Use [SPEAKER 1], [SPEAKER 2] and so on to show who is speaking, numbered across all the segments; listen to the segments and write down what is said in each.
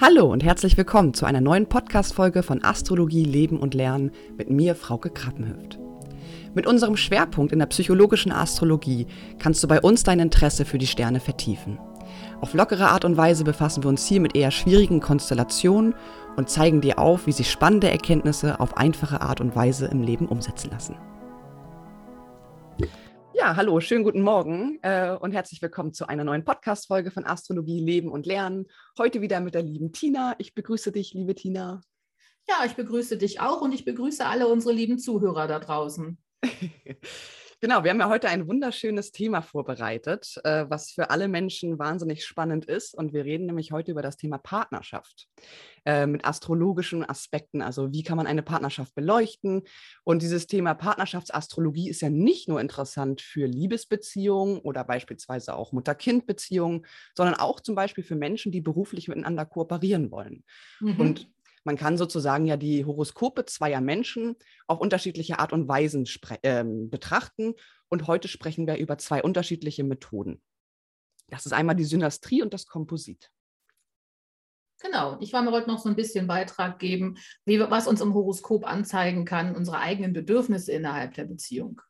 [SPEAKER 1] Hallo und herzlich willkommen zu einer neuen Podcast-Folge von Astrologie, Leben und Lernen mit mir, Frauke Krappenhöft. Mit unserem Schwerpunkt in der psychologischen Astrologie kannst du bei uns dein Interesse für die Sterne vertiefen. Auf lockere Art und Weise befassen wir uns hier mit eher schwierigen Konstellationen und zeigen dir auf, wie sich spannende Erkenntnisse auf einfache Art und Weise im Leben umsetzen lassen. Ja, hallo, schönen guten Morgen äh, und herzlich willkommen zu einer neuen Podcast-Folge von Astrologie, Leben und Lernen. Heute wieder mit der lieben Tina. Ich begrüße dich, liebe Tina.
[SPEAKER 2] Ja, ich begrüße dich auch und ich begrüße alle unsere lieben Zuhörer da draußen.
[SPEAKER 1] Genau, wir haben ja heute ein wunderschönes Thema vorbereitet, äh, was für alle Menschen wahnsinnig spannend ist. Und wir reden nämlich heute über das Thema Partnerschaft äh, mit astrologischen Aspekten. Also wie kann man eine Partnerschaft beleuchten? Und dieses Thema Partnerschaftsastrologie ist ja nicht nur interessant für Liebesbeziehungen oder beispielsweise auch Mutter-Kind-Beziehungen, sondern auch zum Beispiel für Menschen, die beruflich miteinander kooperieren wollen. Mhm. Und man kann sozusagen ja die Horoskope zweier Menschen auf unterschiedliche Art und Weisen äh, betrachten. Und heute sprechen wir über zwei unterschiedliche Methoden. Das ist einmal die Synastrie und das Komposit.
[SPEAKER 2] Genau, ich wollte mir heute noch so ein bisschen Beitrag geben, wie, was uns im Horoskop anzeigen kann, unsere eigenen Bedürfnisse innerhalb der Beziehung.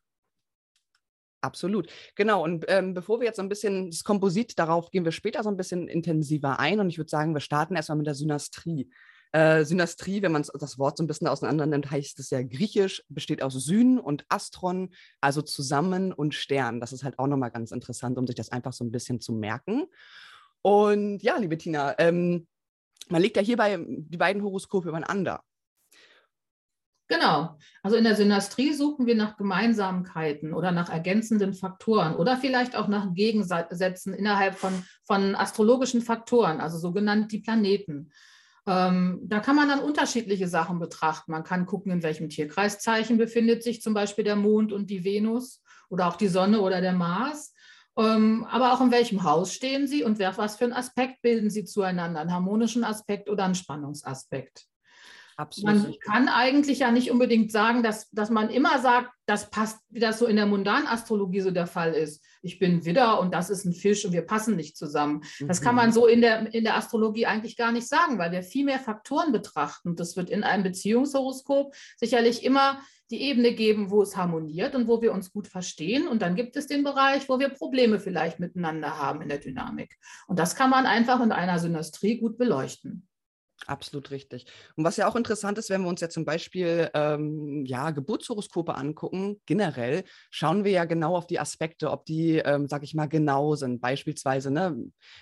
[SPEAKER 1] Absolut, genau. Und ähm, bevor wir jetzt so ein bisschen das Komposit, darauf gehen wir später so ein bisschen intensiver ein. Und ich würde sagen, wir starten erstmal mit der Synastrie. Äh, Synastrie, wenn man das Wort so ein bisschen auseinander nimmt, heißt es ja griechisch, besteht aus Syn und Astron, also zusammen und Stern. Das ist halt auch nochmal ganz interessant, um sich das einfach so ein bisschen zu merken. Und ja, liebe Tina, ähm, man legt ja hierbei die beiden Horoskope übereinander.
[SPEAKER 2] Genau. Also in der Synastrie suchen wir nach Gemeinsamkeiten oder nach ergänzenden Faktoren oder vielleicht auch nach Gegensätzen innerhalb von, von astrologischen Faktoren, also sogenannt die Planeten. Ähm, da kann man dann unterschiedliche Sachen betrachten. Man kann gucken, in welchem Tierkreiszeichen befindet sich zum Beispiel der Mond und die Venus oder auch die Sonne oder der Mars. Ähm, aber auch in welchem Haus stehen sie und was für einen Aspekt bilden sie zueinander, einen harmonischen Aspekt oder einen Spannungsaspekt. Absolut. Man kann eigentlich ja nicht unbedingt sagen, dass, dass man immer sagt, das passt, wie das so in der mundanen Astrologie so der Fall ist. Ich bin Widder und das ist ein Fisch und wir passen nicht zusammen. Mhm. Das kann man mhm. so in der, in der Astrologie eigentlich gar nicht sagen, weil wir viel mehr Faktoren betrachten. Das wird in einem Beziehungshoroskop sicherlich immer die Ebene geben, wo es harmoniert und wo wir uns gut verstehen. Und dann gibt es den Bereich, wo wir Probleme vielleicht miteinander haben in der Dynamik. Und das kann man einfach in einer Synastrie gut beleuchten.
[SPEAKER 1] Absolut richtig. Und was ja auch interessant ist, wenn wir uns ja zum Beispiel ähm, ja, Geburtshoroskope angucken, generell schauen wir ja genau auf die Aspekte, ob die, ähm, sag ich mal, genau sind. Beispielsweise ne,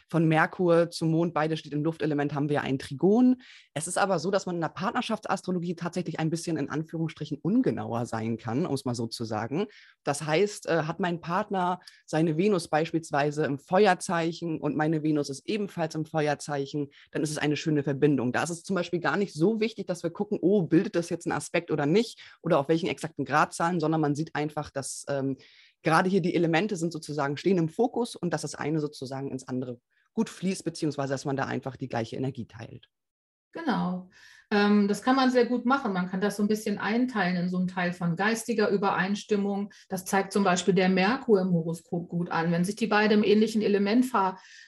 [SPEAKER 1] von Merkur zum Mond, beide steht im Luftelement, haben wir ein Trigon. Es ist aber so, dass man in der Partnerschaftsastrologie tatsächlich ein bisschen in Anführungsstrichen ungenauer sein kann, um es mal so zu sagen. Das heißt, äh, hat mein Partner seine Venus beispielsweise im Feuerzeichen und meine Venus ist ebenfalls im Feuerzeichen, dann ist es eine schöne Verbindung. Da ist es zum Beispiel gar nicht so wichtig, dass wir gucken, oh, bildet das jetzt einen Aspekt oder nicht oder auf welchen exakten Gradzahlen, sondern man sieht einfach, dass ähm, gerade hier die Elemente sind sozusagen, stehen im Fokus und dass das eine sozusagen ins andere gut fließt, beziehungsweise dass man da einfach die gleiche Energie teilt.
[SPEAKER 2] Genau. Ähm, das kann man sehr gut machen. Man kann das so ein bisschen einteilen in so einen Teil von geistiger Übereinstimmung. Das zeigt zum Beispiel der Merkur im Horoskop gut an. Wenn sich die beiden im ähnlichen Element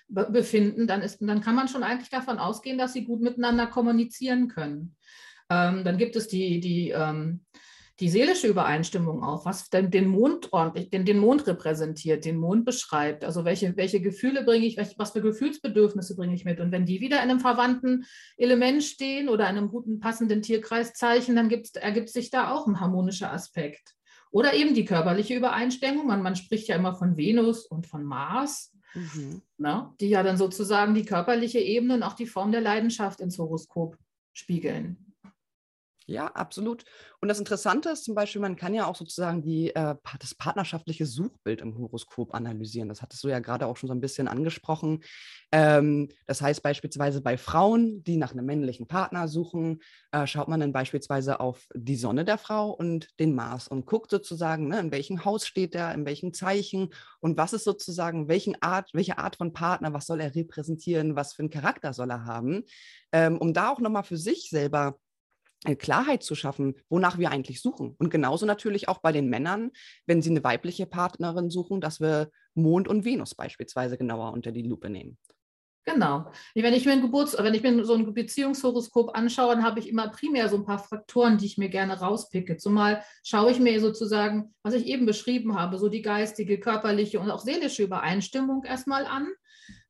[SPEAKER 2] befinden, dann, ist, dann kann man schon eigentlich davon ausgehen, dass sie gut miteinander kommunizieren können. Ähm, dann gibt es die, die ähm, die seelische Übereinstimmung auch, was den Mond ordentlich, den, den Mond repräsentiert, den Mond beschreibt. Also welche, welche Gefühle bringe ich, was für Gefühlsbedürfnisse bringe ich mit. Und wenn die wieder in einem verwandten Element stehen oder einem guten passenden Tierkreiszeichen, dann ergibt sich da auch ein harmonischer Aspekt. Oder eben die körperliche Übereinstimmung. Man, man spricht ja immer von Venus und von Mars, mhm. na, ne, die ja dann sozusagen die körperliche Ebene und auch die Form der Leidenschaft ins Horoskop spiegeln.
[SPEAKER 1] Ja, absolut. Und das Interessante ist zum Beispiel, man kann ja auch sozusagen die, äh, das partnerschaftliche Suchbild im Horoskop analysieren. Das hattest du ja gerade auch schon so ein bisschen angesprochen. Ähm, das heißt beispielsweise bei Frauen, die nach einem männlichen Partner suchen, äh, schaut man dann beispielsweise auf die Sonne der Frau und den Mars und guckt sozusagen, ne, in welchem Haus steht er, in welchem Zeichen und was ist sozusagen, welchen Art, welche Art von Partner, was soll er repräsentieren, was für einen Charakter soll er haben, ähm, um da auch nochmal für sich selber Klarheit zu schaffen, wonach wir eigentlich suchen. Und genauso natürlich auch bei den Männern, wenn sie eine weibliche Partnerin suchen, dass wir Mond und Venus beispielsweise genauer unter die Lupe nehmen.
[SPEAKER 2] Genau. Wenn ich mir ein Geburts-, wenn ich mir so ein Beziehungshoroskop anschaue, dann habe ich immer primär so ein paar Faktoren, die ich mir gerne rauspicke. Zumal schaue ich mir sozusagen, was ich eben beschrieben habe, so die geistige, körperliche und auch seelische Übereinstimmung erstmal an.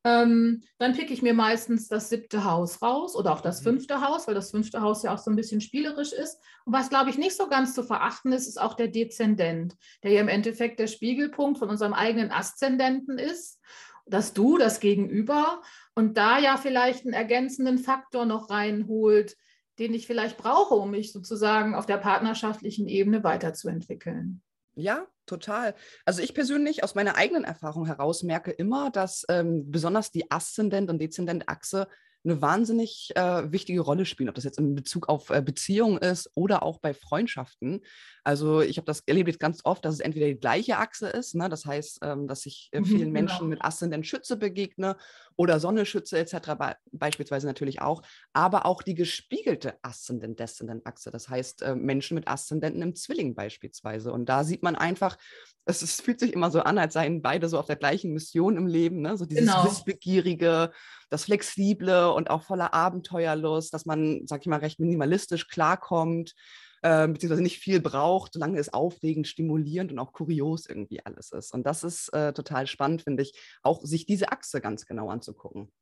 [SPEAKER 2] Ähm, dann picke ich mir meistens das siebte Haus raus oder auch das mhm. fünfte Haus, weil das fünfte Haus ja auch so ein bisschen spielerisch ist. Und was, glaube ich, nicht so ganz zu verachten ist, ist auch der Dezendent, der ja im Endeffekt der Spiegelpunkt von unserem eigenen Aszendenten ist. Das Du, das Gegenüber und da ja vielleicht einen ergänzenden Faktor noch reinholt, den ich vielleicht brauche, um mich sozusagen auf der partnerschaftlichen Ebene weiterzuentwickeln.
[SPEAKER 1] Ja, total. Also ich persönlich aus meiner eigenen Erfahrung heraus merke immer, dass ähm, besonders die Aszendent- und Dezendent-Achse eine wahnsinnig äh, wichtige Rolle spielen, ob das jetzt in Bezug auf äh, Beziehungen ist oder auch bei Freundschaften. Also ich habe das erlebt jetzt ganz oft, dass es entweder die gleiche Achse ist, ne? das heißt, ähm, dass ich äh, mhm, vielen genau. Menschen mit Aszendent Schütze begegne oder Sonne Schütze etc. Be beispielsweise natürlich auch, aber auch die gespiegelte Aszendent-Deszendent-Achse, das heißt äh, Menschen mit Aszendenten im Zwilling beispielsweise. Und da sieht man einfach, es, es, fühlt sich immer so an, als seien beide so auf der gleichen Mission im Leben, ne? so dieses genau. Wissbegierige, das Flexible und auch voller Abenteuerlust, dass man, sag ich mal, recht minimalistisch klarkommt, äh, beziehungsweise nicht viel braucht, solange es aufregend, stimulierend und auch kurios irgendwie alles ist. Und das ist äh, total spannend, finde ich, auch sich diese Achse ganz genau anzugucken.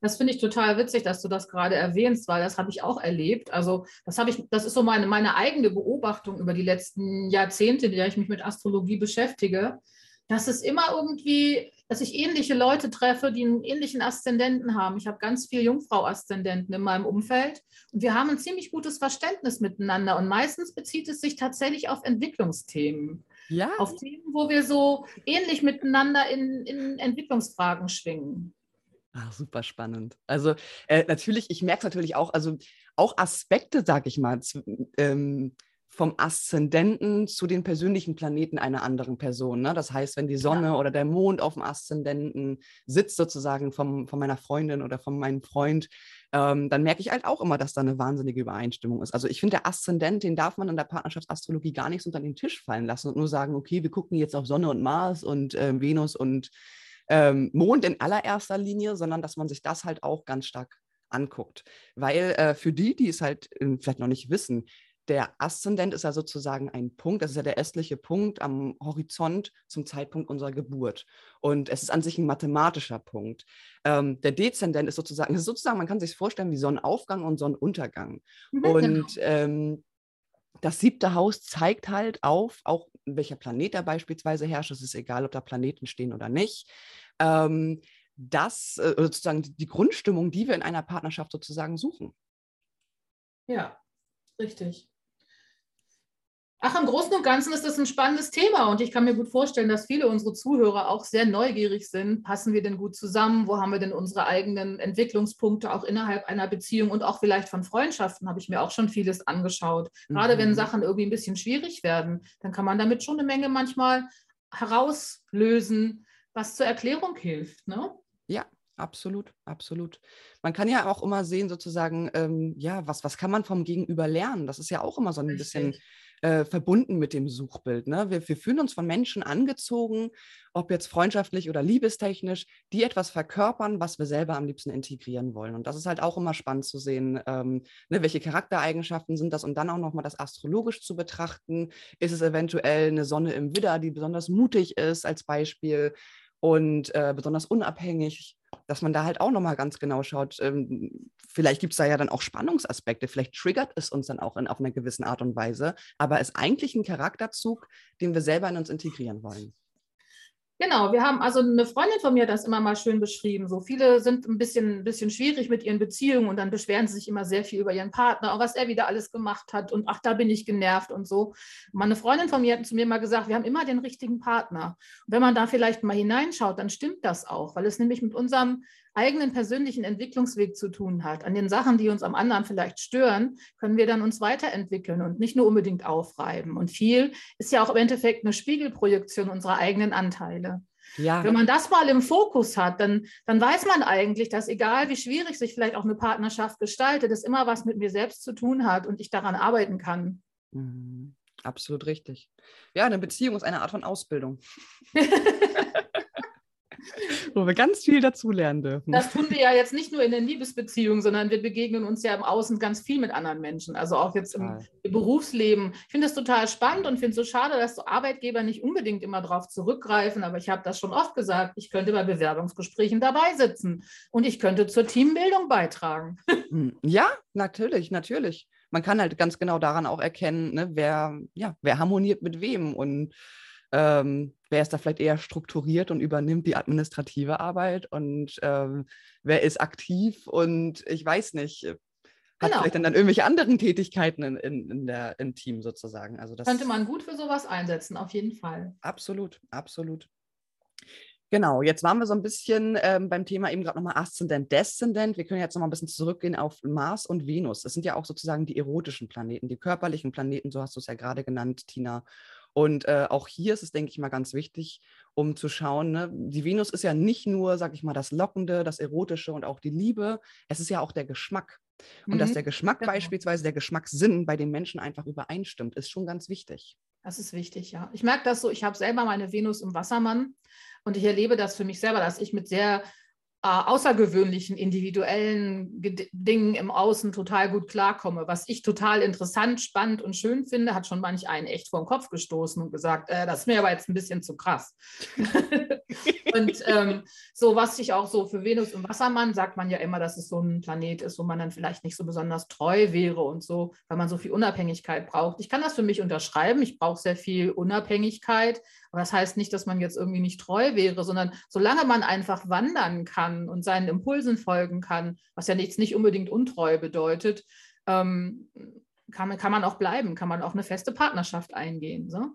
[SPEAKER 2] Das finde ich total witzig, dass du das gerade erwähnst, weil das habe ich auch erlebt. Also das habe ich, das ist so meine, meine eigene Beobachtung über die letzten Jahrzehnte, in der ich mich mit Astrologie beschäftige, dass es immer irgendwie, dass ich ähnliche Leute treffe, die einen ähnlichen Aszendenten haben. Ich habe ganz viele Jungfrau-Aszendenten in meinem Umfeld und wir haben ein ziemlich gutes Verständnis miteinander und meistens bezieht es sich tatsächlich auf Entwicklungsthemen. Ja. Auf Themen, wo wir so ähnlich miteinander in, in Entwicklungsfragen schwingen.
[SPEAKER 1] Ach, super spannend. Also äh, natürlich, ich merke es natürlich auch, also auch Aspekte, sage ich mal, zu, ähm, vom Aszendenten zu den persönlichen Planeten einer anderen Person. Ne? Das heißt, wenn die Sonne ja. oder der Mond auf dem Aszendenten sitzt, sozusagen vom, von meiner Freundin oder von meinem Freund, ähm, dann merke ich halt auch immer, dass da eine wahnsinnige Übereinstimmung ist. Also ich finde, der Aszendent, den darf man in der Partnerschaftsastrologie gar nicht so unter den Tisch fallen lassen und nur sagen, okay, wir gucken jetzt auf Sonne und Mars und äh, Venus und ähm, Mond in allererster Linie, sondern dass man sich das halt auch ganz stark anguckt. Weil äh, für die, die es halt äh, vielleicht noch nicht wissen, der Aszendent ist ja sozusagen ein Punkt, das ist ja der östliche Punkt am Horizont zum Zeitpunkt unserer Geburt. Und es ist an sich ein mathematischer Punkt. Ähm, der Dezendent ist sozusagen, ist sozusagen, man kann sich vorstellen wie Sonnenaufgang und Sonnenuntergang. Mhm, und genau. ähm, das siebte Haus zeigt halt auf, auch welcher Planet da beispielsweise herrscht, es ist egal, ob da Planeten stehen oder nicht. Ähm, das äh, sozusagen die Grundstimmung, die wir in einer Partnerschaft sozusagen suchen.
[SPEAKER 2] Ja, richtig. Ach, im Großen und Ganzen ist das ein spannendes Thema und ich kann mir gut vorstellen, dass viele unserer Zuhörer auch sehr neugierig sind. Passen wir denn gut zusammen? Wo haben wir denn unsere eigenen Entwicklungspunkte auch innerhalb einer Beziehung und auch vielleicht von Freundschaften habe ich mir auch schon vieles angeschaut. Gerade mhm. wenn Sachen irgendwie ein bisschen schwierig werden, dann kann man damit schon eine Menge manchmal herauslösen, was zur Erklärung hilft. Ne?
[SPEAKER 1] Ja, Absolut, absolut. Man kann ja auch immer sehen, sozusagen, ähm, ja, was, was kann man vom Gegenüber lernen? Das ist ja auch immer so ein bisschen äh, verbunden mit dem Suchbild. Ne? Wir, wir fühlen uns von Menschen angezogen, ob jetzt freundschaftlich oder liebestechnisch, die etwas verkörpern, was wir selber am liebsten integrieren wollen. Und das ist halt auch immer spannend zu sehen, ähm, ne, welche Charaktereigenschaften sind das und dann auch nochmal das astrologisch zu betrachten. Ist es eventuell eine Sonne im Widder, die besonders mutig ist als Beispiel und äh, besonders unabhängig? Dass man da halt auch nochmal ganz genau schaut, ähm, vielleicht gibt es da ja dann auch Spannungsaspekte, vielleicht triggert es uns dann auch in, auf einer gewissen Art und Weise, aber ist eigentlich ein Charakterzug, den wir selber in uns integrieren wollen.
[SPEAKER 2] Genau, wir haben also eine Freundin von mir das immer mal schön beschrieben. So viele sind ein bisschen, ein bisschen schwierig mit ihren Beziehungen und dann beschweren sie sich immer sehr viel über ihren Partner und was er wieder alles gemacht hat und ach, da bin ich genervt und so. Meine Freundin von mir hat zu mir mal gesagt, wir haben immer den richtigen Partner. Und wenn man da vielleicht mal hineinschaut, dann stimmt das auch, weil es nämlich mit unserem eigenen persönlichen Entwicklungsweg zu tun hat, an den Sachen, die uns am anderen vielleicht stören, können wir dann uns weiterentwickeln und nicht nur unbedingt aufreiben. Und viel ist ja auch im Endeffekt eine Spiegelprojektion unserer eigenen Anteile. Ja. Wenn man das mal im Fokus hat, dann, dann weiß man eigentlich, dass egal wie schwierig sich vielleicht auch eine Partnerschaft gestaltet, es immer was mit mir selbst zu tun hat und ich daran arbeiten kann.
[SPEAKER 1] Mhm. Absolut richtig. Ja, eine Beziehung ist eine Art von Ausbildung. wo wir ganz viel dazulernen dürfen.
[SPEAKER 2] Das tun wir ja jetzt nicht nur in den Liebesbeziehungen, sondern wir begegnen uns ja im Außen ganz viel mit anderen Menschen. Also auch jetzt im, im Berufsleben. Ich finde es total spannend und finde es so schade, dass so Arbeitgeber nicht unbedingt immer darauf zurückgreifen. Aber ich habe das schon oft gesagt, ich könnte bei Bewerbungsgesprächen dabei sitzen und ich könnte zur Teambildung beitragen.
[SPEAKER 1] Hm, ja, natürlich, natürlich. Man kann halt ganz genau daran auch erkennen, ne, wer, ja, wer harmoniert mit wem und ähm, wer ist da vielleicht eher strukturiert und übernimmt die administrative Arbeit und ähm, wer ist aktiv und ich weiß nicht, hat genau. vielleicht dann, dann irgendwelche anderen Tätigkeiten in, in, in der, im Team sozusagen. Also das
[SPEAKER 2] könnte man gut für sowas einsetzen, auf jeden Fall.
[SPEAKER 1] Absolut, absolut. Genau, jetzt waren wir so ein bisschen ähm, beim Thema eben gerade nochmal Aszendent, Deszendent. Wir können jetzt nochmal ein bisschen zurückgehen auf Mars und Venus. Das sind ja auch sozusagen die erotischen Planeten, die körperlichen Planeten, so hast du es ja gerade genannt, Tina. Und äh, auch hier ist es, denke ich mal, ganz wichtig, um zu schauen, ne? die Venus ist ja nicht nur, sag ich mal, das Lockende, das Erotische und auch die Liebe, es ist ja auch der Geschmack. Und mhm. dass der Geschmack genau. beispielsweise, der Geschmackssinn bei den Menschen einfach übereinstimmt, ist schon ganz wichtig.
[SPEAKER 2] Das ist wichtig, ja. Ich merke das so, ich habe selber meine Venus im Wassermann und ich erlebe das für mich selber, dass ich mit sehr äh, außergewöhnlichen, individuellen Dingen im Außen total gut klarkomme. Was ich total interessant, spannend und schön finde, hat schon manch einen echt vor den Kopf gestoßen und gesagt, äh, das ist mir aber jetzt ein bisschen zu krass. und ähm, so, was ich auch so für Venus und Wassermann sagt man ja immer, dass es so ein Planet ist, wo man dann vielleicht nicht so besonders treu wäre und so, weil man so viel Unabhängigkeit braucht. Ich kann das für mich unterschreiben. Ich brauche sehr viel Unabhängigkeit, aber das heißt nicht, dass man jetzt irgendwie nicht treu wäre, sondern solange man einfach wandern kann und seinen Impulsen folgen kann, was ja nichts nicht unbedingt untreu bedeutet, ähm, kann, kann man auch bleiben, kann man auch eine feste Partnerschaft eingehen. So?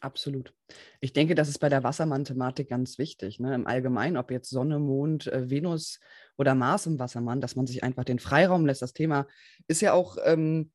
[SPEAKER 1] Absolut. Ich denke, das ist bei der Wassermann-Thematik ganz wichtig. Ne? Im Allgemeinen, ob jetzt Sonne, Mond, äh, Venus oder Mars im Wassermann, dass man sich einfach den Freiraum lässt. Das Thema ist ja auch ähm,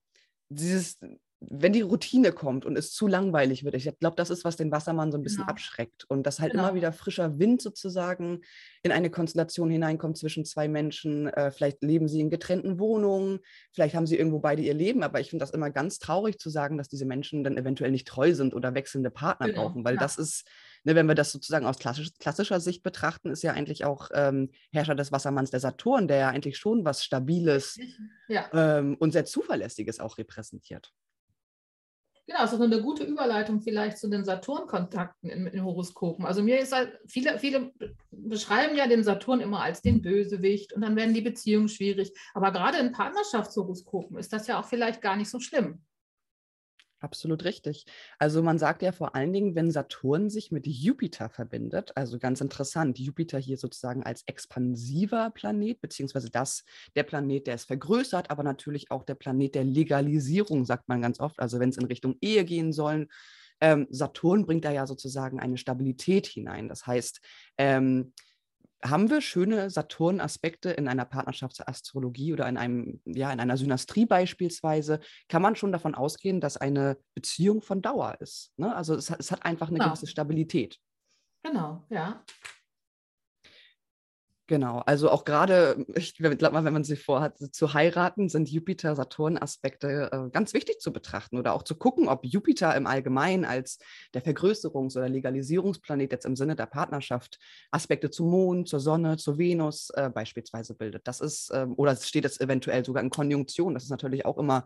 [SPEAKER 1] dieses wenn die Routine kommt und es zu langweilig wird, ich glaube, das ist, was den Wassermann so ein bisschen genau. abschreckt. Und dass halt genau. immer wieder frischer Wind sozusagen in eine Konstellation hineinkommt zwischen zwei Menschen. Äh, vielleicht leben sie in getrennten Wohnungen, vielleicht haben sie irgendwo beide ihr Leben, aber ich finde das immer ganz traurig zu sagen, dass diese Menschen dann eventuell nicht treu sind oder wechselnde Partner genau. brauchen, weil ja. das ist, ne, wenn wir das sozusagen aus klassisch, klassischer Sicht betrachten, ist ja eigentlich auch ähm, Herrscher des Wassermanns der Saturn, der ja eigentlich schon was Stabiles ja. ähm, und sehr Zuverlässiges auch repräsentiert.
[SPEAKER 2] Genau, ist auch eine gute Überleitung vielleicht zu den Saturn-Kontakten in, in, Horoskopen. Also mir ist halt, viele, viele beschreiben ja den Saturn immer als den Bösewicht und dann werden die Beziehungen schwierig. Aber gerade in Partnerschaftshoroskopen ist das ja auch vielleicht gar nicht so schlimm.
[SPEAKER 1] Absolut richtig. Also man sagt ja vor allen Dingen, wenn Saturn sich mit Jupiter verbindet, also ganz interessant, Jupiter hier sozusagen als expansiver Planet, beziehungsweise das, der Planet, der es vergrößert, aber natürlich auch der Planet der Legalisierung, sagt man ganz oft. Also wenn es in Richtung Ehe gehen soll, ähm, Saturn bringt da ja sozusagen eine Stabilität hinein. Das heißt, ähm, haben wir schöne Saturn-Aspekte in einer Partnerschaftsastrologie oder in einem, ja, in einer Synastrie beispielsweise, kann man schon davon ausgehen, dass eine Beziehung von Dauer ist. Ne? Also es, es, hat einfach eine genau. gewisse Stabilität.
[SPEAKER 2] Genau, ja.
[SPEAKER 1] Genau, also auch gerade, ich glaube mal, wenn man sich vorhat zu heiraten, sind Jupiter-Saturn-Aspekte äh, ganz wichtig zu betrachten oder auch zu gucken, ob Jupiter im Allgemeinen als der Vergrößerungs- oder Legalisierungsplanet jetzt im Sinne der Partnerschaft Aspekte zum Mond, zur Sonne, zur Venus äh, beispielsweise bildet. Das ist, äh, oder es steht jetzt eventuell sogar in Konjunktion. Das ist natürlich auch immer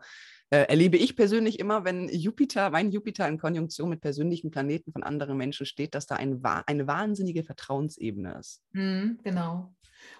[SPEAKER 1] äh, erlebe ich persönlich immer, wenn Jupiter, mein Jupiter in Konjunktion mit persönlichen Planeten von anderen Menschen steht, dass da ein, eine wahnsinnige Vertrauensebene ist.
[SPEAKER 2] Mhm, genau.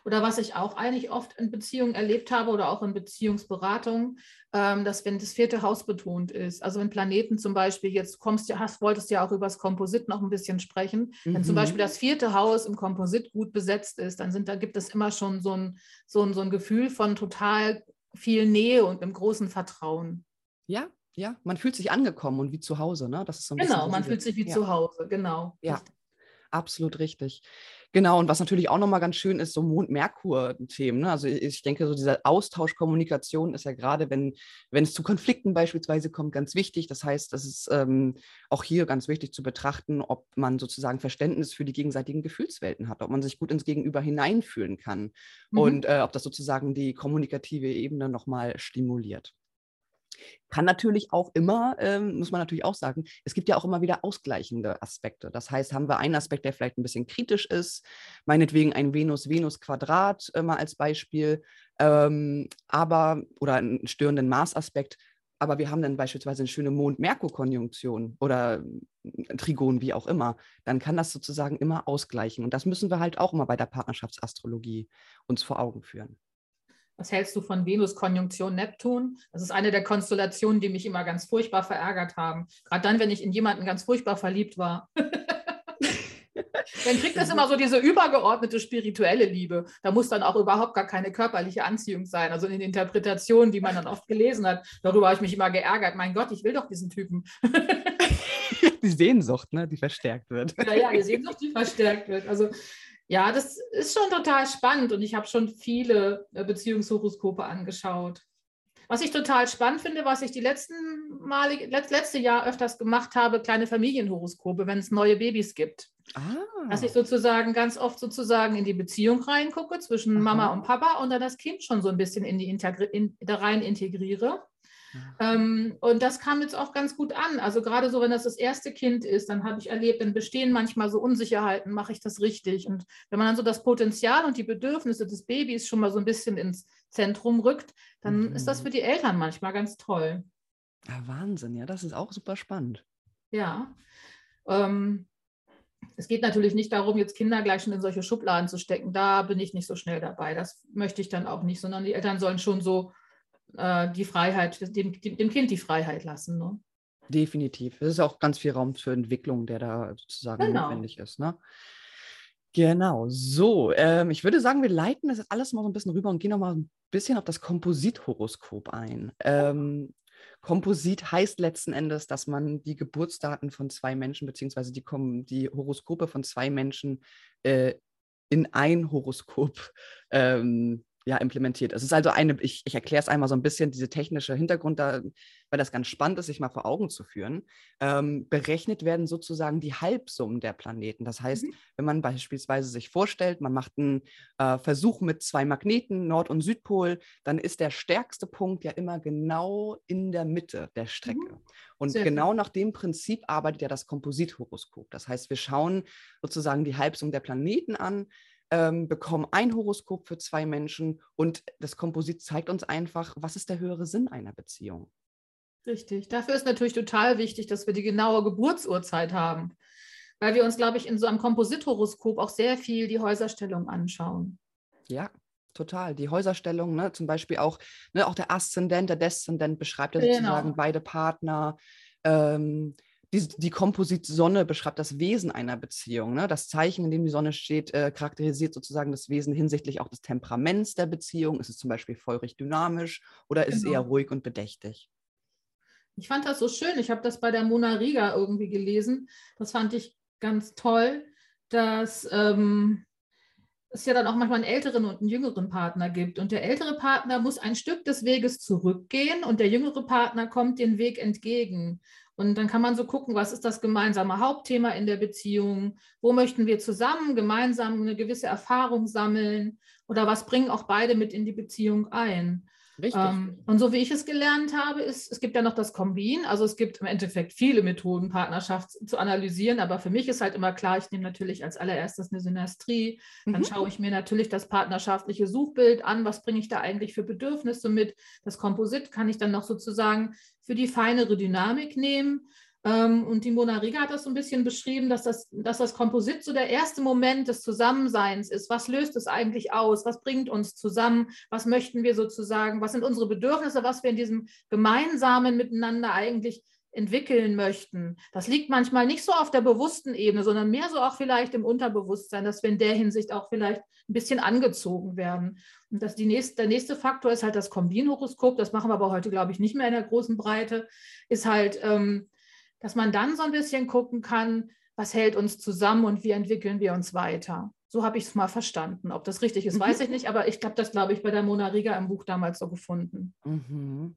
[SPEAKER 2] Oder was ich auch eigentlich oft in Beziehungen erlebt habe oder auch in Beziehungsberatung, ähm, dass wenn das vierte Haus betont ist, also wenn Planeten zum Beispiel, jetzt kommst du, hast, wolltest ja auch über das Komposit noch ein bisschen sprechen, mhm. wenn zum mhm. Beispiel das vierte Haus im Komposit gut besetzt ist, dann sind, da gibt es immer schon so ein, so ein, so ein Gefühl von total viel Nähe und einem großen Vertrauen.
[SPEAKER 1] Ja, ja, man fühlt sich angekommen und wie zu Hause, ne?
[SPEAKER 2] Das ist so ein genau, man fühlt sich wie ja. zu Hause, genau.
[SPEAKER 1] Ja, richtig. Absolut richtig. Genau, und was natürlich auch nochmal ganz schön ist, so Mond-Merkur-Themen. Ne? Also ich denke, so diese Austauschkommunikation ist ja gerade, wenn, wenn es zu Konflikten beispielsweise kommt, ganz wichtig. Das heißt, das ist ähm, auch hier ganz wichtig zu betrachten, ob man sozusagen Verständnis für die gegenseitigen Gefühlswelten hat, ob man sich gut ins Gegenüber hineinfühlen kann mhm. und äh, ob das sozusagen die kommunikative Ebene nochmal stimuliert. Kann natürlich auch immer, ähm, muss man natürlich auch sagen, es gibt ja auch immer wieder ausgleichende Aspekte. Das heißt, haben wir einen Aspekt, der vielleicht ein bisschen kritisch ist, meinetwegen ein Venus-Venus-Quadrat äh, mal als Beispiel, ähm, aber oder einen störenden Marsaspekt, aber wir haben dann beispielsweise eine schöne Mond-Merkur-Konjunktion oder Trigon, wie auch immer, dann kann das sozusagen immer ausgleichen. Und das müssen wir halt auch immer bei der Partnerschaftsastrologie uns vor Augen führen.
[SPEAKER 2] Was hältst du von Venus-Konjunktion Neptun? Das ist eine der Konstellationen, die mich immer ganz furchtbar verärgert haben. Gerade dann, wenn ich in jemanden ganz furchtbar verliebt war. dann kriegt das immer so diese übergeordnete spirituelle Liebe. Da muss dann auch überhaupt gar keine körperliche Anziehung sein. Also in den Interpretationen, die man dann oft gelesen hat, darüber habe ich mich immer geärgert. Mein Gott, ich will doch diesen Typen.
[SPEAKER 1] die Sehnsucht, ne, die verstärkt wird.
[SPEAKER 2] Ja, ja, die Sehnsucht, die verstärkt wird. Also ja, das ist schon total spannend und ich habe schon viele äh, Beziehungshoroskope angeschaut. Was ich total spannend finde, was ich die letzten Male, letzte Jahr öfters gemacht habe, kleine Familienhoroskope, wenn es neue Babys gibt. Ah. Dass ich sozusagen ganz oft sozusagen in die Beziehung reingucke zwischen Aha. Mama und Papa und dann das Kind schon so ein bisschen in die Integri in, da rein integriere. Ähm, und das kam jetzt auch ganz gut an. Also gerade so, wenn das das erste Kind ist, dann habe ich erlebt, dann bestehen manchmal so Unsicherheiten, mache ich das richtig? Und wenn man dann so das Potenzial und die Bedürfnisse des Babys schon mal so ein bisschen ins Zentrum rückt, dann mhm. ist das für die Eltern manchmal ganz toll.
[SPEAKER 1] Ja, Wahnsinn, ja, das ist auch super spannend.
[SPEAKER 2] Ja. Ähm, es geht natürlich nicht darum, jetzt Kinder gleich schon in solche Schubladen zu stecken. Da bin ich nicht so schnell dabei. Das möchte ich dann auch nicht, sondern die Eltern sollen schon so äh, die Freiheit, dem, dem Kind die Freiheit lassen. Ne?
[SPEAKER 1] Definitiv. Es ist auch ganz viel Raum für Entwicklung, der da sozusagen genau. notwendig ist. Ne? Genau, so. Ähm, ich würde sagen, wir leiten das jetzt alles mal so ein bisschen rüber und gehen noch mal ein bisschen auf das Komposithoroskop ein. Ähm, Komposit heißt letzten Endes, dass man die Geburtsdaten von zwei Menschen, beziehungsweise die, die Horoskope von zwei Menschen äh, in ein Horoskop ähm, ja, implementiert. Es ist also eine, ich, ich erkläre es einmal so ein bisschen, diese technische Hintergrund da, weil das ganz spannend ist, sich mal vor Augen zu führen. Ähm, berechnet werden sozusagen die Halbsummen der Planeten. Das heißt, mhm. wenn man beispielsweise sich vorstellt, man macht einen äh, Versuch mit zwei Magneten, Nord- und Südpol, dann ist der stärkste Punkt ja immer genau in der Mitte der Strecke. Mhm. Und Sehr genau gut. nach dem Prinzip arbeitet ja das Komposithoroskop. Das heißt, wir schauen sozusagen die Halbsummen der Planeten an, ähm, bekommen ein Horoskop für zwei Menschen und das Komposit zeigt uns einfach, was ist der höhere Sinn einer Beziehung.
[SPEAKER 2] Richtig. Dafür ist natürlich total wichtig, dass wir die genaue Geburtsurzeit haben, weil wir uns, glaube ich, in so einem Komposithoroskop auch sehr viel die Häuserstellung anschauen.
[SPEAKER 1] Ja, total. Die Häuserstellung, ne, zum Beispiel auch, ne, auch der Aszendent, der Deszendent beschreibt ja genau. sozusagen beide Partner. Ähm, die, die Komposit Sonne beschreibt das Wesen einer Beziehung. Ne? Das Zeichen, in dem die Sonne steht, äh, charakterisiert sozusagen das Wesen hinsichtlich auch des Temperaments der Beziehung. Ist es zum Beispiel feurig dynamisch oder ist genau. es eher ruhig und bedächtig?
[SPEAKER 2] Ich fand das so schön. Ich habe das bei der Mona Riga irgendwie gelesen. Das fand ich ganz toll, dass ähm, es ja dann auch manchmal einen älteren und einen jüngeren Partner gibt. Und der ältere Partner muss ein Stück des Weges zurückgehen und der jüngere Partner kommt den Weg entgegen. Und dann kann man so gucken, was ist das gemeinsame Hauptthema in der Beziehung? Wo möchten wir zusammen gemeinsam eine gewisse Erfahrung sammeln? Oder was bringen auch beide mit in die Beziehung ein? Richtig. Ähm, und so wie ich es gelernt habe, ist, es gibt ja noch das Kombin. Also es gibt im Endeffekt viele Methoden, Partnerschaft zu analysieren. Aber für mich ist halt immer klar, ich nehme natürlich als allererstes eine Synastrie. Dann mhm. schaue ich mir natürlich das partnerschaftliche Suchbild an. Was bringe ich da eigentlich für Bedürfnisse mit? Das Komposit kann ich dann noch sozusagen für die feinere Dynamik nehmen. Ähm, und die Mona Riga hat das so ein bisschen beschrieben, dass das, dass das Komposit so der erste Moment des Zusammenseins ist. Was löst es eigentlich aus? Was bringt uns zusammen? Was möchten wir sozusagen? Was sind unsere Bedürfnisse? Was wir in diesem gemeinsamen Miteinander eigentlich entwickeln möchten. Das liegt manchmal nicht so auf der bewussten Ebene, sondern mehr so auch vielleicht im Unterbewusstsein, dass wir in der Hinsicht auch vielleicht ein bisschen angezogen werden. Und das die nächste, der nächste Faktor ist halt das Kombinhoroskop. Das machen wir aber heute, glaube ich, nicht mehr in der großen Breite. Ist halt ähm, dass man dann so ein bisschen gucken kann, was hält uns zusammen und wie entwickeln wir uns weiter. So habe ich es mal verstanden. Ob das richtig ist, weiß mhm. ich nicht, aber ich habe das, glaube ich, bei der Mona Riga im Buch damals so gefunden.
[SPEAKER 1] Mhm.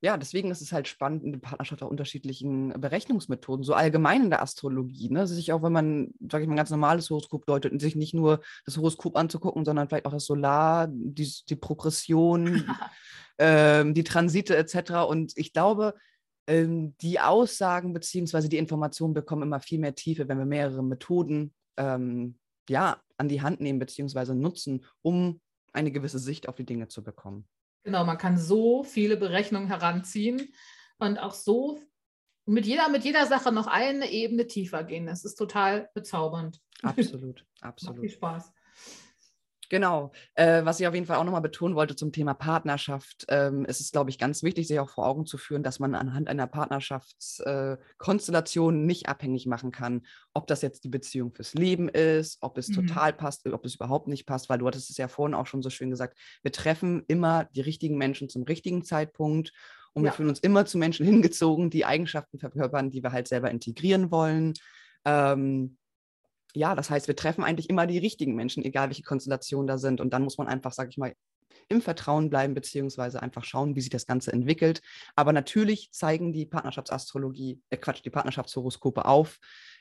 [SPEAKER 1] ja, deswegen ist es halt spannend, in der Partnerschaft auch unterschiedlichen Berechnungsmethoden, so allgemein in der Astrologie, ne? sich auch, wenn man, sage ich mal, ein ganz normales Horoskop deutet, sich nicht nur das Horoskop anzugucken, sondern vielleicht auch das Solar, die, die Progression, ähm, die Transite etc. Und ich glaube, ähm, die Aussagen bzw. die Informationen bekommen immer viel mehr Tiefe, wenn wir mehrere Methoden ähm, ja, an die Hand nehmen bzw. nutzen, um eine gewisse Sicht auf die Dinge zu bekommen.
[SPEAKER 2] Genau, man kann so viele Berechnungen heranziehen und auch so mit jeder, mit jeder Sache noch eine Ebene tiefer gehen. Das ist total bezaubernd.
[SPEAKER 1] Absolut, absolut. Macht
[SPEAKER 2] viel Spaß.
[SPEAKER 1] Genau. Äh, was ich auf jeden Fall auch nochmal betonen wollte zum Thema Partnerschaft, ähm, ist es, glaube ich, ganz wichtig, sich auch vor Augen zu führen, dass man anhand einer Partnerschaftskonstellation äh, nicht abhängig machen kann, ob das jetzt die Beziehung fürs Leben ist, ob es mhm. total passt, ob es überhaupt nicht passt, weil du hattest es ja vorhin auch schon so schön gesagt, wir treffen immer die richtigen Menschen zum richtigen Zeitpunkt und ja. wir fühlen uns immer zu Menschen hingezogen, die Eigenschaften verkörpern, die wir halt selber integrieren wollen. Ähm, ja, das heißt, wir treffen eigentlich immer die richtigen Menschen, egal welche Konstellationen da sind. Und dann muss man einfach, sage ich mal, im Vertrauen bleiben, beziehungsweise einfach schauen, wie sich das Ganze entwickelt. Aber natürlich zeigen die Partnerschaftsastrologie, äh Quatsch, die Partnerschaftshoroskope auf,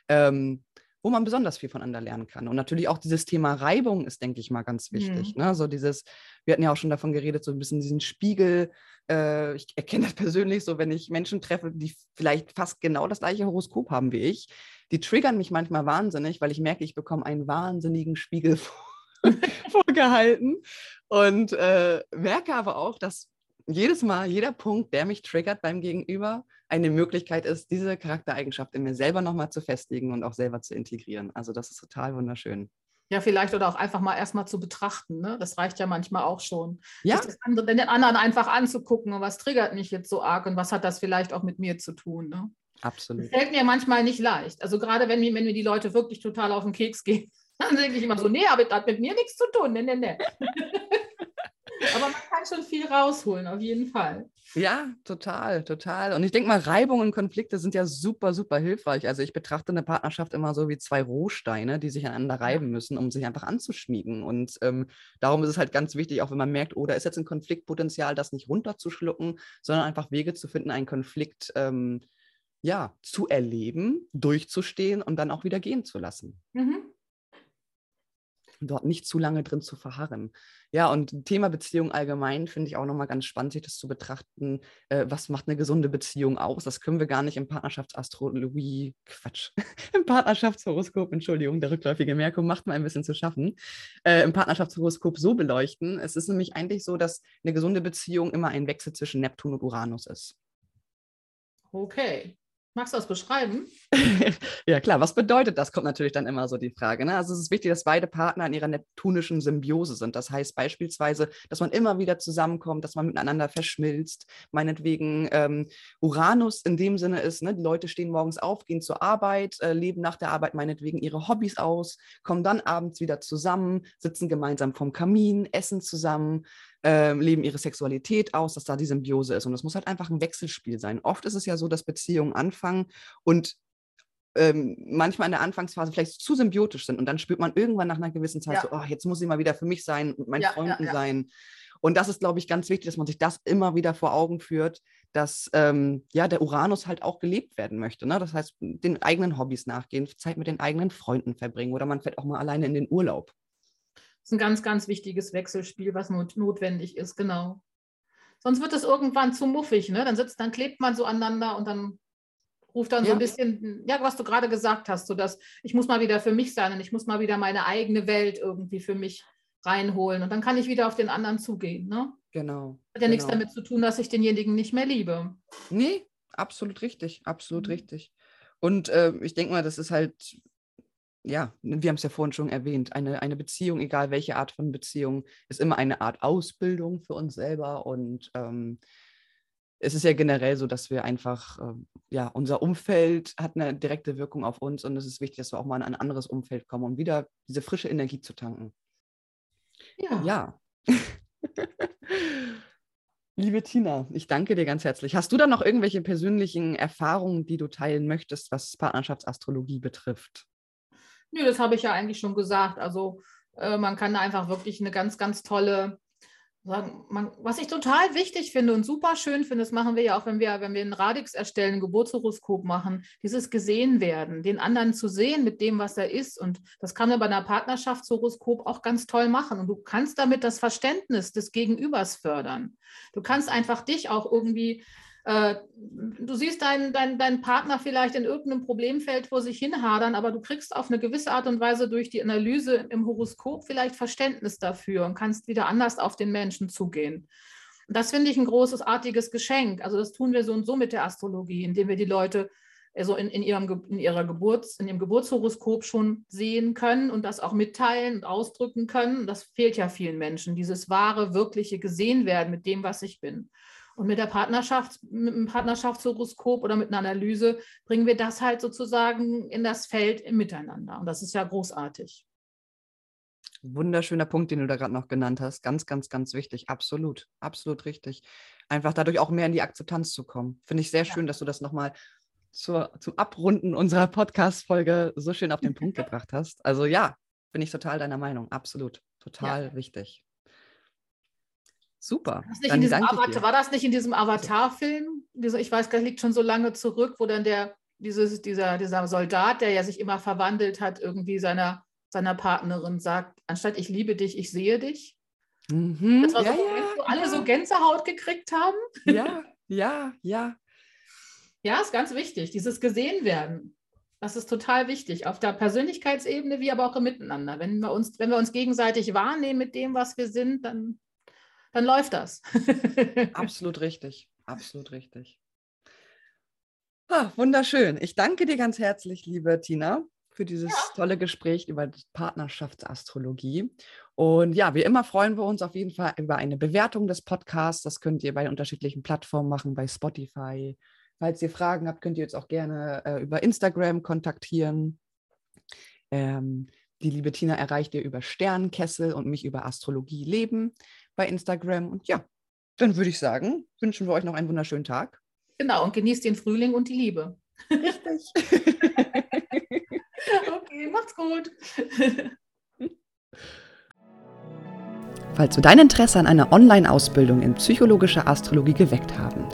[SPEAKER 1] ähm, wo man besonders viel voneinander lernen kann. Und natürlich auch dieses Thema Reibung ist, denke ich mal, ganz wichtig. Mhm. Ne? So dieses, wir hatten ja auch schon davon geredet, so ein bisschen diesen Spiegel. Äh, ich erkenne das persönlich so, wenn ich Menschen treffe, die vielleicht fast genau das gleiche Horoskop haben wie ich, die triggern mich manchmal wahnsinnig, weil ich merke, ich bekomme einen wahnsinnigen Spiegel vorgehalten und äh, merke aber auch, dass jedes Mal, jeder Punkt, der mich triggert beim Gegenüber, eine Möglichkeit ist, diese Charaktereigenschaft in mir selber nochmal zu festigen und auch selber zu integrieren. Also das ist total wunderschön.
[SPEAKER 2] Ja, vielleicht oder auch einfach mal erstmal zu betrachten. Ne? Das reicht ja manchmal auch schon. Ja. andere, den anderen einfach anzugucken, was triggert mich jetzt so arg und was hat das vielleicht auch mit mir zu tun. Ne?
[SPEAKER 1] Absolut.
[SPEAKER 2] Das fällt mir manchmal nicht leicht. Also gerade wenn, wenn mir die Leute wirklich total auf den Keks gehen, dann denke ich immer so, nee, aber das hat mit mir nichts zu tun. Nee, nee, nee. aber man kann schon viel rausholen, auf jeden Fall.
[SPEAKER 1] Ja, total, total. Und ich denke mal, Reibungen und Konflikte sind ja super, super hilfreich. Also ich betrachte eine Partnerschaft immer so wie zwei Rohsteine, die sich aneinander reiben müssen, um sich einfach anzuschmiegen. Und ähm, darum ist es halt ganz wichtig, auch wenn man merkt, oh, da ist jetzt ein Konfliktpotenzial, das nicht runterzuschlucken, sondern einfach Wege zu finden, einen Konflikt ähm, ja, zu erleben, durchzustehen und dann auch wieder gehen zu lassen. Mhm. Dort nicht zu lange drin zu verharren. Ja, und Thema Beziehung allgemein finde ich auch nochmal ganz spannend, sich das zu betrachten. Äh, was macht eine gesunde Beziehung aus? Das können wir gar nicht im Partnerschaftsastrologie, Quatsch, im Partnerschaftshoroskop, Entschuldigung, der rückläufige Merkung macht mal ein bisschen zu schaffen, äh, im Partnerschaftshoroskop so beleuchten. Es ist nämlich eigentlich so, dass eine gesunde Beziehung immer ein Wechsel zwischen Neptun und Uranus ist.
[SPEAKER 2] Okay. Magst du das beschreiben?
[SPEAKER 1] ja, klar. Was bedeutet das? Kommt natürlich dann immer so die Frage. Ne? Also es ist wichtig, dass beide Partner in ihrer neptunischen Symbiose sind. Das heißt beispielsweise, dass man immer wieder zusammenkommt, dass man miteinander verschmilzt. Meinetwegen ähm, Uranus in dem Sinne ist, ne? die Leute stehen morgens auf, gehen zur Arbeit, äh, leben nach der Arbeit meinetwegen ihre Hobbys aus, kommen dann abends wieder zusammen, sitzen gemeinsam vom Kamin, essen zusammen, äh, leben ihre Sexualität aus, dass da die Symbiose ist. Und das muss halt einfach ein Wechselspiel sein. Oft ist es ja so, dass Beziehungen anfangen und ähm, manchmal in der Anfangsphase vielleicht zu symbiotisch sind und dann spürt man irgendwann nach einer gewissen Zeit ja. so, oh, jetzt muss ich mal wieder für mich sein, mit meinen ja, Freunden ja, sein. Und das ist, glaube ich, ganz wichtig, dass man sich das immer wieder vor Augen führt, dass ähm, ja der Uranus halt auch gelebt werden möchte. Ne? Das heißt, den eigenen Hobbys nachgehen, Zeit mit den eigenen Freunden verbringen oder man fährt auch mal alleine in den Urlaub
[SPEAKER 2] ist ein ganz, ganz wichtiges Wechselspiel, was not notwendig ist, genau. Sonst wird es irgendwann zu muffig, ne? Dann sitzt, dann klebt man so aneinander und dann ruft dann ja. so ein bisschen, ja, was du gerade gesagt hast, so dass ich muss mal wieder für mich sein und ich muss mal wieder meine eigene Welt irgendwie für mich reinholen und dann kann ich wieder auf den anderen zugehen, ne?
[SPEAKER 1] Genau.
[SPEAKER 2] Hat ja genau. nichts damit zu tun, dass ich denjenigen nicht mehr liebe.
[SPEAKER 1] Nee, absolut richtig, absolut mhm. richtig. Und äh, ich denke mal, das ist halt ja, wir haben es ja vorhin schon erwähnt, eine, eine Beziehung, egal welche Art von Beziehung, ist immer eine Art Ausbildung für uns selber. Und ähm, es ist ja generell so, dass wir einfach, äh, ja, unser Umfeld hat eine direkte Wirkung auf uns und es ist wichtig, dass wir auch mal in ein anderes Umfeld kommen, um wieder diese frische Energie zu tanken. Ja. Ja. Liebe Tina, ich danke dir ganz herzlich. Hast du da noch irgendwelche persönlichen Erfahrungen, die du teilen möchtest, was Partnerschaftsastrologie betrifft?
[SPEAKER 2] Nö, das habe ich ja eigentlich schon gesagt. Also äh, man kann einfach wirklich eine ganz, ganz tolle sagen, man, was ich total wichtig finde und super schön finde, das machen wir ja auch, wenn wir, wenn wir einen Radix erstellen, ein Geburtshoroskop machen, dieses gesehen werden, den anderen zu sehen mit dem, was er ist. Und das kann man bei einer Partnerschaftshoroskop auch ganz toll machen. Und du kannst damit das Verständnis des Gegenübers fördern. Du kannst einfach dich auch irgendwie äh, du siehst deinen, deinen, deinen Partner vielleicht in irgendeinem Problemfeld vor sich hinhadern, aber du kriegst auf eine gewisse Art und Weise durch die Analyse im Horoskop vielleicht Verständnis dafür und kannst wieder anders auf den Menschen zugehen. Das finde ich ein großes, artiges Geschenk. Also das tun wir so und so mit der Astrologie, indem wir die Leute also in, in, ihrem, in, ihrer Geburts, in ihrem Geburtshoroskop schon sehen können und das auch mitteilen und ausdrücken können. Das fehlt ja vielen Menschen, dieses wahre, wirkliche gesehen werden mit dem, was ich bin. Und mit der Partnerschaft, mit einem Partnerschaftshoroskop oder mit einer Analyse bringen wir das halt sozusagen in das Feld im Miteinander. Und das ist ja großartig.
[SPEAKER 1] Wunderschöner Punkt, den du da gerade noch genannt hast. Ganz, ganz, ganz wichtig. Absolut, absolut richtig. Einfach dadurch auch mehr in die Akzeptanz zu kommen. Finde ich sehr schön, dass du das nochmal zur, zum Abrunden unserer Podcast-Folge so schön auf den Punkt gebracht hast. Also ja, bin ich total deiner Meinung. Absolut. Total ja. wichtig. Super.
[SPEAKER 2] War das, Avatar, war das nicht in diesem Avatar-Film? Ich weiß, das liegt schon so lange zurück, wo dann der, dieses, dieser, dieser Soldat, der ja sich immer verwandelt hat, irgendwie seiner, seiner Partnerin sagt, anstatt ich liebe dich, ich sehe dich. Mhm. Das war ja, so, ja, wo alle ja. so Gänsehaut gekriegt haben.
[SPEAKER 1] Ja, ja, ja.
[SPEAKER 2] Ja, ist ganz wichtig, dieses gesehen werden. Das ist total wichtig, auf der Persönlichkeitsebene wie aber auch im Miteinander. Wenn wir uns, wenn wir uns gegenseitig wahrnehmen mit dem, was wir sind, dann dann läuft das.
[SPEAKER 1] absolut richtig, absolut richtig. Ah, wunderschön. Ich danke dir ganz herzlich, liebe Tina, für dieses ja. tolle Gespräch über Partnerschaftsastrologie. Und ja, wie immer freuen wir uns auf jeden Fall über eine Bewertung des Podcasts. Das könnt ihr bei unterschiedlichen Plattformen machen, bei Spotify. Falls ihr Fragen habt, könnt ihr uns auch gerne äh, über Instagram kontaktieren. Ähm, die liebe Tina erreicht ihr über Sternkessel und mich über Astrologie Leben bei Instagram. Und ja, dann würde ich sagen, wünschen wir euch noch einen wunderschönen Tag.
[SPEAKER 2] Genau, und genießt den Frühling und die Liebe.
[SPEAKER 1] Richtig.
[SPEAKER 2] okay, macht's gut.
[SPEAKER 1] Falls du dein Interesse an einer Online-Ausbildung in psychologischer Astrologie geweckt haben,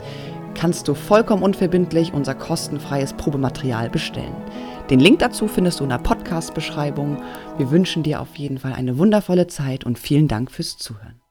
[SPEAKER 1] kannst du vollkommen unverbindlich unser kostenfreies Probematerial bestellen. Den Link dazu findest du in der Podcast-Beschreibung. Wir wünschen dir auf jeden Fall eine wundervolle Zeit und vielen Dank fürs Zuhören.